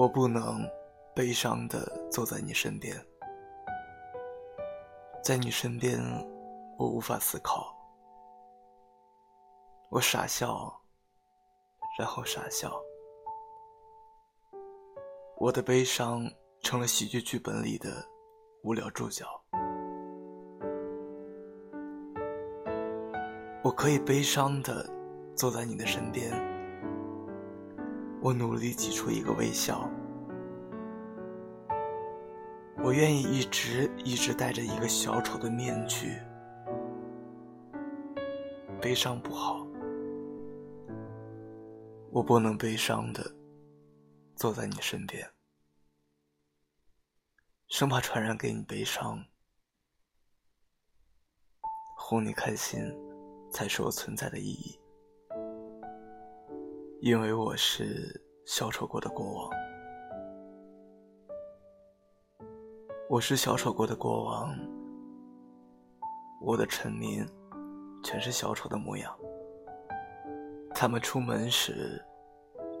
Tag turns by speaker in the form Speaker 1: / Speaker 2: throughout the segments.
Speaker 1: 我不能悲伤的坐在你身边，在你身边，我无法思考。我傻笑，然后傻笑。我的悲伤成了喜剧剧本里的无聊注脚。我可以悲伤的坐在你的身边。我努力挤出一个微笑。我愿意一直一直戴着一个小丑的面具。悲伤不好，我不能悲伤的坐在你身边，生怕传染给你悲伤。哄你开心，才是我存在的意义。因为我是小丑国的国王，我是小丑国的国王，我的臣民全是小丑的模样。他们出门时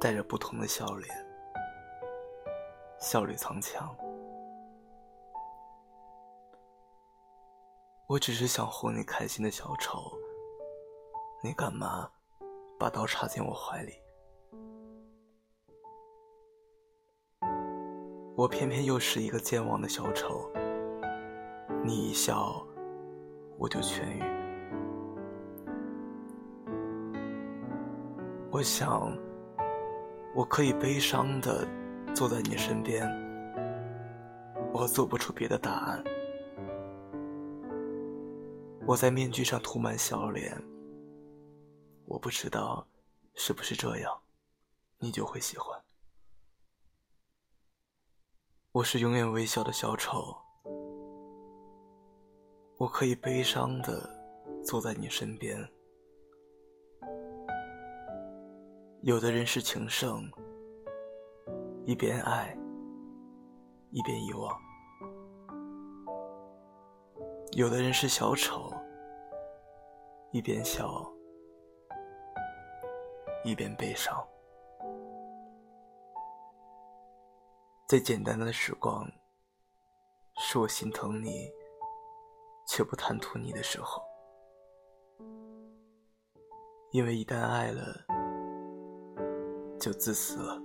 Speaker 1: 带着不同的笑脸，笑里藏枪。我只是想哄你开心的小丑，你干嘛把刀插进我怀里？我偏偏又是一个健忘的小丑，你一笑，我就痊愈。我想，我可以悲伤的坐在你身边，我做不出别的答案。我在面具上涂满笑脸，我不知道是不是这样，你就会喜欢。我是永远微笑的小丑，我可以悲伤的坐在你身边。有的人是情圣，一边爱，一边遗忘；有的人是小丑，一边笑，一边悲伤。最简单的时光，是我心疼你，却不贪图你的时候。因为一旦爱了，就自私了。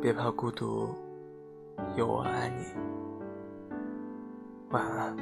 Speaker 1: 别怕孤独，有我爱你。晚安。